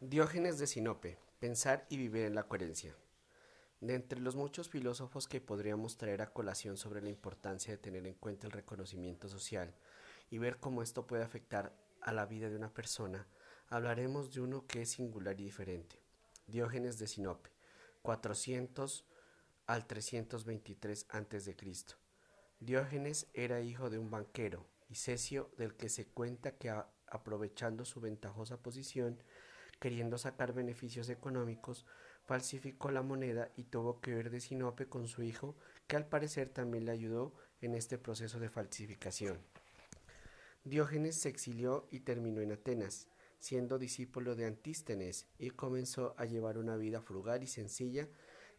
Diógenes de Sinope, pensar y vivir en la coherencia. De entre los muchos filósofos que podríamos traer a colación sobre la importancia de tener en cuenta el reconocimiento social y ver cómo esto puede afectar a la vida de una persona, hablaremos de uno que es singular y diferente. Diógenes de Sinope, 400 al 323 a.C. Diógenes era hijo de un banquero, y Cesio, del que se cuenta que aprovechando su ventajosa posición, queriendo sacar beneficios económicos, falsificó la moneda y tuvo que ver de Sinope con su hijo, que al parecer también le ayudó en este proceso de falsificación. Diógenes se exilió y terminó en Atenas, siendo discípulo de Antístenes, y comenzó a llevar una vida frugal y sencilla,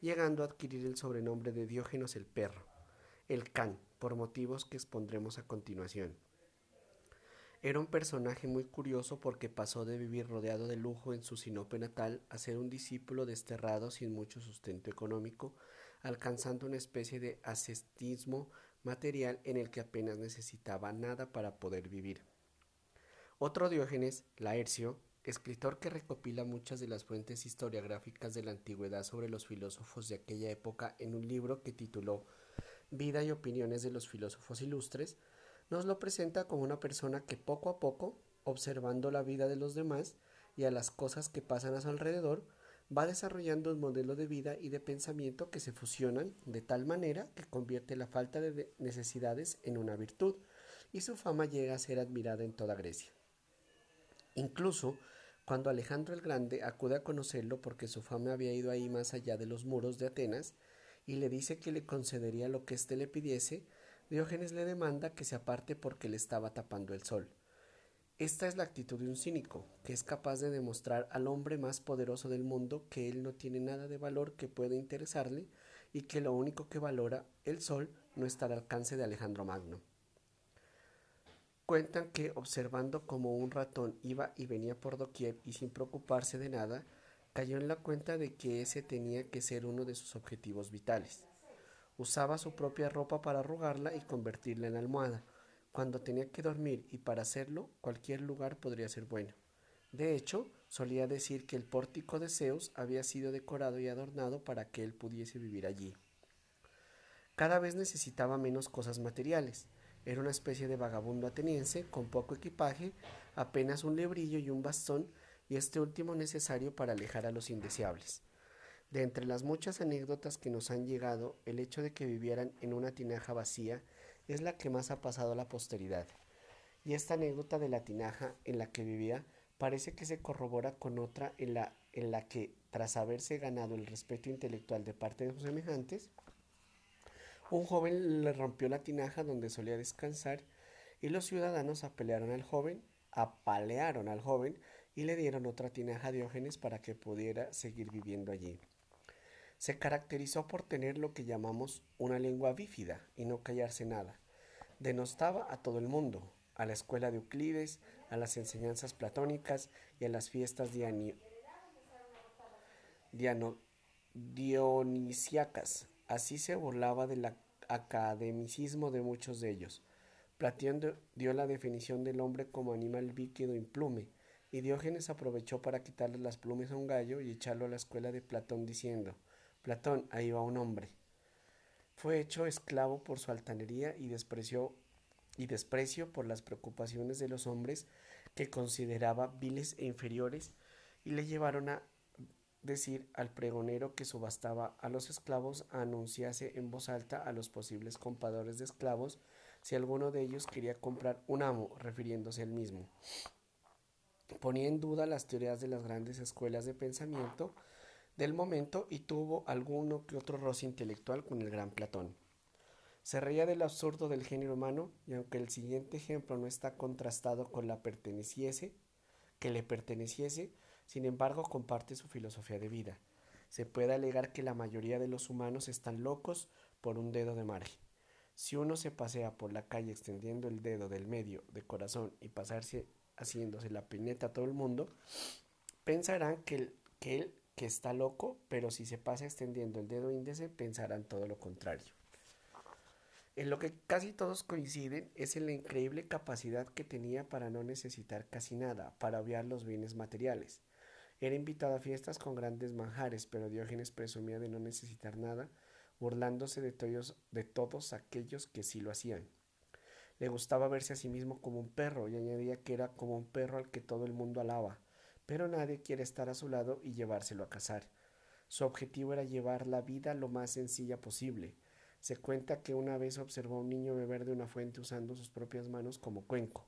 llegando a adquirir el sobrenombre de Diógenos el perro, el can, por motivos que expondremos a continuación. Era un personaje muy curioso porque pasó de vivir rodeado de lujo en su Sinope natal a ser un discípulo desterrado sin mucho sustento económico, alcanzando una especie de ascetismo material en el que apenas necesitaba nada para poder vivir. Otro Diógenes, Laercio, escritor que recopila muchas de las fuentes historiográficas de la antigüedad sobre los filósofos de aquella época en un libro que tituló Vida y opiniones de los filósofos ilustres, nos lo presenta como una persona que poco a poco, observando la vida de los demás y a las cosas que pasan a su alrededor, va desarrollando un modelo de vida y de pensamiento que se fusionan de tal manera que convierte la falta de necesidades en una virtud, y su fama llega a ser admirada en toda Grecia. Incluso cuando Alejandro el Grande acude a conocerlo porque su fama había ido ahí más allá de los muros de Atenas, y le dice que le concedería lo que éste le pidiese, Diógenes le demanda que se aparte porque le estaba tapando el sol. Esta es la actitud de un cínico, que es capaz de demostrar al hombre más poderoso del mundo que él no tiene nada de valor que pueda interesarle y que lo único que valora, el sol, no está al alcance de Alejandro Magno. Cuentan que observando como un ratón iba y venía por doquier y sin preocuparse de nada, cayó en la cuenta de que ese tenía que ser uno de sus objetivos vitales. Usaba su propia ropa para arrugarla y convertirla en almohada, cuando tenía que dormir y para hacerlo cualquier lugar podría ser bueno. De hecho, solía decir que el pórtico de Zeus había sido decorado y adornado para que él pudiese vivir allí. Cada vez necesitaba menos cosas materiales. Era una especie de vagabundo ateniense con poco equipaje, apenas un lebrillo y un bastón, y este último necesario para alejar a los indeseables. De entre las muchas anécdotas que nos han llegado, el hecho de que vivieran en una tinaja vacía es la que más ha pasado a la posteridad. Y esta anécdota de la tinaja en la que vivía parece que se corrobora con otra en la, en la que, tras haberse ganado el respeto intelectual de parte de sus semejantes, un joven le rompió la tinaja donde solía descansar y los ciudadanos apalearon al joven, apalearon al joven y le dieron otra tinaja a Diógenes para que pudiera seguir viviendo allí. Se caracterizó por tener lo que llamamos una lengua bífida y no callarse nada. Denostaba a todo el mundo, a la escuela de Euclides, a las enseñanzas platónicas y a las fiestas dionisiacas. Así se burlaba del academicismo de muchos de ellos. Platón dio la definición del hombre como animal líquido implume, y Diógenes aprovechó para quitarle las plumas a un gallo y echarlo a la escuela de Platón diciendo Platón, ahí va un hombre. Fue hecho esclavo por su altanería y desprecio, y desprecio por las preocupaciones de los hombres que consideraba viles e inferiores, y le llevaron a decir al pregonero que subastaba a los esclavos anunciase en voz alta a los posibles compradores de esclavos si alguno de ellos quería comprar un amo, refiriéndose al mismo. Ponía en duda las teorías de las grandes escuelas de pensamiento del momento y tuvo alguno que otro roce intelectual con el gran Platón. Se reía del absurdo del género humano y aunque el siguiente ejemplo no está contrastado con la perteneciese, que le perteneciese, sin embargo comparte su filosofía de vida. Se puede alegar que la mayoría de los humanos están locos por un dedo de margen. Si uno se pasea por la calle extendiendo el dedo del medio de corazón y pasarse haciéndose la pineta a todo el mundo, pensarán que, que él que está loco, pero si se pasa extendiendo el dedo índice pensarán todo lo contrario. En lo que casi todos coinciden es en la increíble capacidad que tenía para no necesitar casi nada, para obviar los bienes materiales. Era invitado a fiestas con grandes manjares, pero Diógenes presumía de no necesitar nada, burlándose de todos, de todos aquellos que sí lo hacían. Le gustaba verse a sí mismo como un perro y añadía que era como un perro al que todo el mundo alaba, pero nadie quiere estar a su lado y llevárselo a cazar. Su objetivo era llevar la vida lo más sencilla posible. Se cuenta que una vez observó a un niño beber de una fuente usando sus propias manos como cuenco,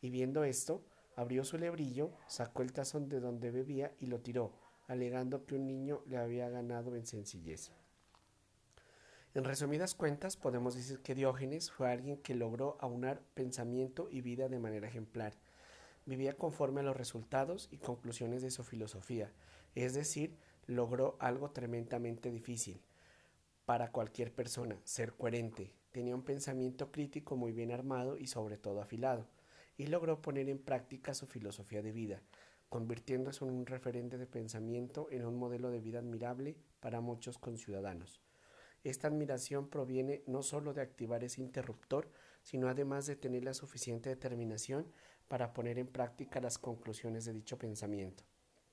y viendo esto, Abrió su lebrillo, sacó el tazón de donde bebía y lo tiró, alegando que un niño le había ganado en sencillez. En resumidas cuentas, podemos decir que Diógenes fue alguien que logró aunar pensamiento y vida de manera ejemplar. Vivía conforme a los resultados y conclusiones de su filosofía, es decir, logró algo tremendamente difícil para cualquier persona, ser coherente. Tenía un pensamiento crítico muy bien armado y sobre todo afilado y logró poner en práctica su filosofía de vida, convirtiéndose en un referente de pensamiento en un modelo de vida admirable para muchos conciudadanos. Esta admiración proviene no sólo de activar ese interruptor, sino además de tener la suficiente determinación para poner en práctica las conclusiones de dicho pensamiento,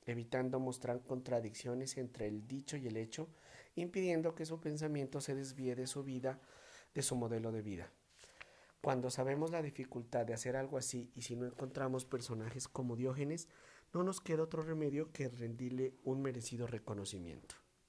evitando mostrar contradicciones entre el dicho y el hecho, impidiendo que su pensamiento se desvíe de su vida, de su modelo de vida. Cuando sabemos la dificultad de hacer algo así y si no encontramos personajes como Diógenes, no nos queda otro remedio que rendirle un merecido reconocimiento.